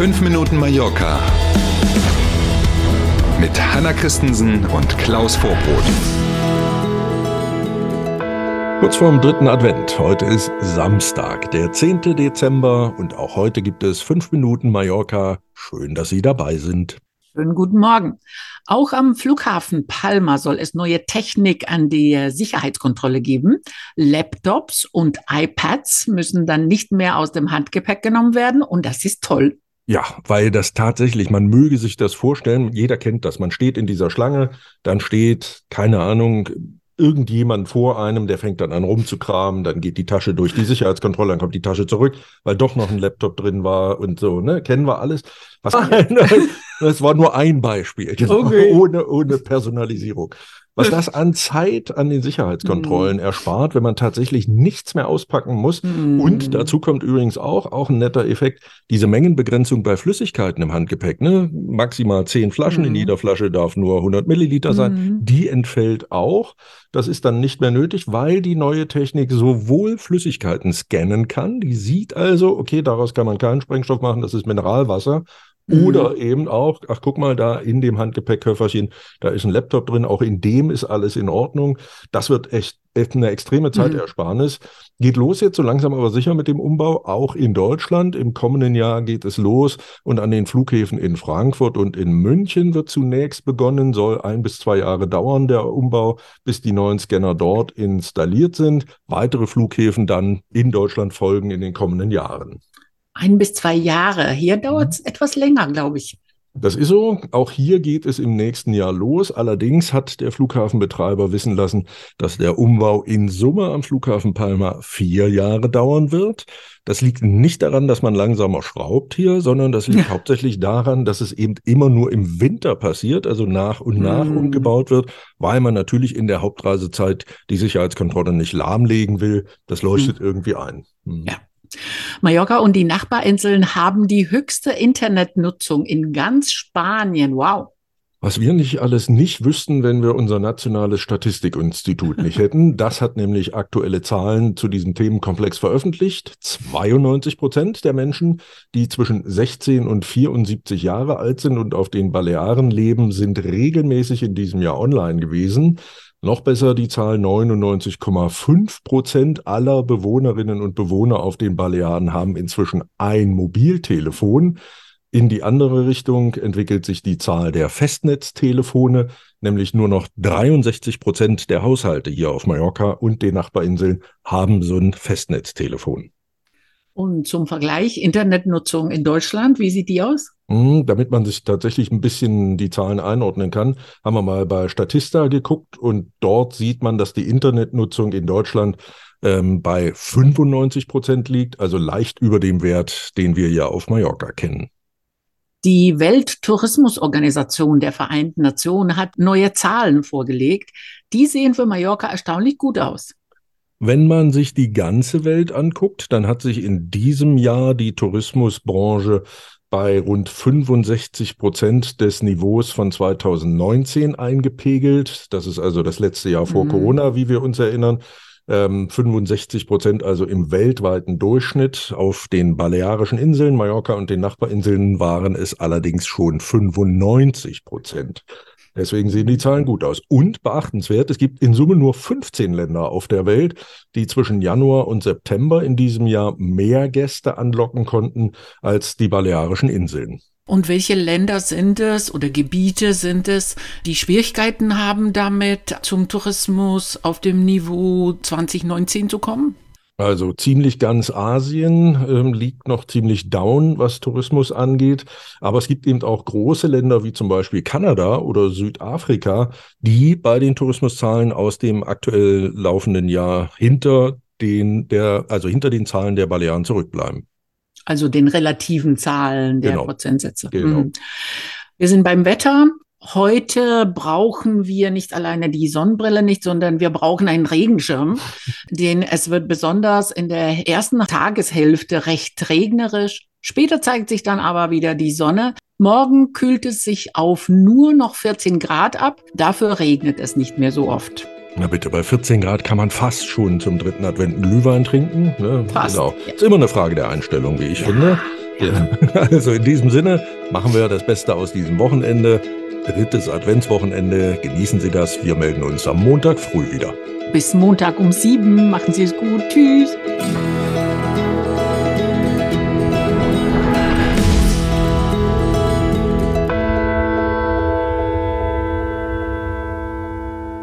5 Minuten Mallorca mit Hanna Christensen und Klaus Vorbrot. Kurz vorm dritten Advent. Heute ist Samstag, der 10. Dezember und auch heute gibt es 5 Minuten Mallorca. Schön, dass Sie dabei sind. Schönen guten Morgen. Auch am Flughafen Palma soll es neue Technik an die Sicherheitskontrolle geben. Laptops und iPads müssen dann nicht mehr aus dem Handgepäck genommen werden und das ist toll. Ja, weil das tatsächlich, man möge sich das vorstellen, jeder kennt das. Man steht in dieser Schlange, dann steht, keine Ahnung, irgendjemand vor einem, der fängt dann an rumzukramen, dann geht die Tasche durch die Sicherheitskontrolle, dann kommt die Tasche zurück, weil doch noch ein Laptop drin war und so, ne? Kennen wir alles. Was, das war nur ein Beispiel, okay. ohne, ohne Personalisierung. Was das an Zeit an den Sicherheitskontrollen mm. erspart, wenn man tatsächlich nichts mehr auspacken muss. Mm. Und dazu kommt übrigens auch, auch ein netter Effekt, diese Mengenbegrenzung bei Flüssigkeiten im Handgepäck. Ne? Maximal zehn Flaschen, mm. in jeder Flasche darf nur 100 Milliliter sein. Mm. Die entfällt auch. Das ist dann nicht mehr nötig, weil die neue Technik sowohl Flüssigkeiten scannen kann. Die sieht also, okay, daraus kann man keinen Sprengstoff machen, das ist Mineralwasser. Oder mhm. eben auch, ach guck mal, da in dem Handgepäckköfferchen, da ist ein Laptop drin, auch in dem ist alles in Ordnung. Das wird echt, echt eine extreme mhm. Zeitersparnis. Mhm. Geht los jetzt so langsam aber sicher mit dem Umbau, auch in Deutschland. Im kommenden Jahr geht es los und an den Flughäfen in Frankfurt und in München wird zunächst begonnen, soll ein bis zwei Jahre dauern, der Umbau, bis die neuen Scanner dort installiert sind. Weitere Flughäfen dann in Deutschland folgen in den kommenden Jahren ein bis zwei Jahre. Hier dauert es mhm. etwas länger, glaube ich. Das ist so. Auch hier geht es im nächsten Jahr los. Allerdings hat der Flughafenbetreiber wissen lassen, dass der Umbau in Summe am Flughafen Palma vier Jahre dauern wird. Das liegt nicht daran, dass man langsamer schraubt hier, sondern das liegt ja. hauptsächlich daran, dass es eben immer nur im Winter passiert, also nach und nach mm. umgebaut wird, weil man natürlich in der Hauptreisezeit die Sicherheitskontrolle nicht lahmlegen will. Das leuchtet mm. irgendwie ein. Mm. Ja. Mallorca und die Nachbarinseln haben die höchste Internetnutzung in ganz Spanien. Wow. Was wir nicht alles nicht wüssten, wenn wir unser nationales Statistikinstitut nicht hätten. Das hat nämlich aktuelle Zahlen zu diesem Themenkomplex veröffentlicht. 92 Prozent der Menschen, die zwischen 16 und 74 Jahre alt sind und auf den Balearen leben, sind regelmäßig in diesem Jahr online gewesen. Noch besser die Zahl 99,5 Prozent aller Bewohnerinnen und Bewohner auf den Balearen haben inzwischen ein Mobiltelefon. In die andere Richtung entwickelt sich die Zahl der Festnetztelefone, nämlich nur noch 63 Prozent der Haushalte hier auf Mallorca und den Nachbarinseln haben so ein Festnetztelefon. Und zum Vergleich, Internetnutzung in Deutschland, wie sieht die aus? Hm, damit man sich tatsächlich ein bisschen die Zahlen einordnen kann, haben wir mal bei Statista geguckt und dort sieht man, dass die Internetnutzung in Deutschland ähm, bei 95 Prozent liegt, also leicht über dem Wert, den wir ja auf Mallorca kennen. Die Welttourismusorganisation der Vereinten Nationen hat neue Zahlen vorgelegt. Die sehen für Mallorca erstaunlich gut aus. Wenn man sich die ganze Welt anguckt, dann hat sich in diesem Jahr die Tourismusbranche bei rund 65 Prozent des Niveaus von 2019 eingepegelt. Das ist also das letzte Jahr vor mhm. Corona, wie wir uns erinnern. Ähm, 65 Prozent also im weltweiten Durchschnitt. Auf den Balearischen Inseln, Mallorca und den Nachbarinseln waren es allerdings schon 95 Prozent. Deswegen sehen die Zahlen gut aus. Und beachtenswert, es gibt in Summe nur 15 Länder auf der Welt, die zwischen Januar und September in diesem Jahr mehr Gäste anlocken konnten als die Balearischen Inseln. Und welche Länder sind es oder Gebiete sind es, die Schwierigkeiten haben damit, zum Tourismus auf dem Niveau 2019 zu kommen? Also ziemlich ganz Asien ähm, liegt noch ziemlich down, was Tourismus angeht. Aber es gibt eben auch große Länder wie zum Beispiel Kanada oder Südafrika, die bei den Tourismuszahlen aus dem aktuell laufenden Jahr hinter den der, also hinter den Zahlen der Balearen zurückbleiben. Also den relativen Zahlen der genau. Prozentsätze. Genau. Mhm. Wir sind beim Wetter. Heute brauchen wir nicht alleine die Sonnenbrille nicht, sondern wir brauchen einen Regenschirm, denn es wird besonders in der ersten Tageshälfte recht regnerisch. Später zeigt sich dann aber wieder die Sonne. Morgen kühlt es sich auf nur noch 14 Grad ab. Dafür regnet es nicht mehr so oft. Na bitte, bei 14 Grad kann man fast schon zum dritten Advent einen Glühwein trinken. Ne? Fast. Genau. Ist immer eine Frage der Einstellung, wie ich ja. finde. Ja. Also in diesem Sinne machen wir das Beste aus diesem Wochenende. Drittes Adventswochenende. Genießen Sie das. Wir melden uns am Montag früh wieder. Bis Montag um sieben. Machen Sie es gut. Tschüss.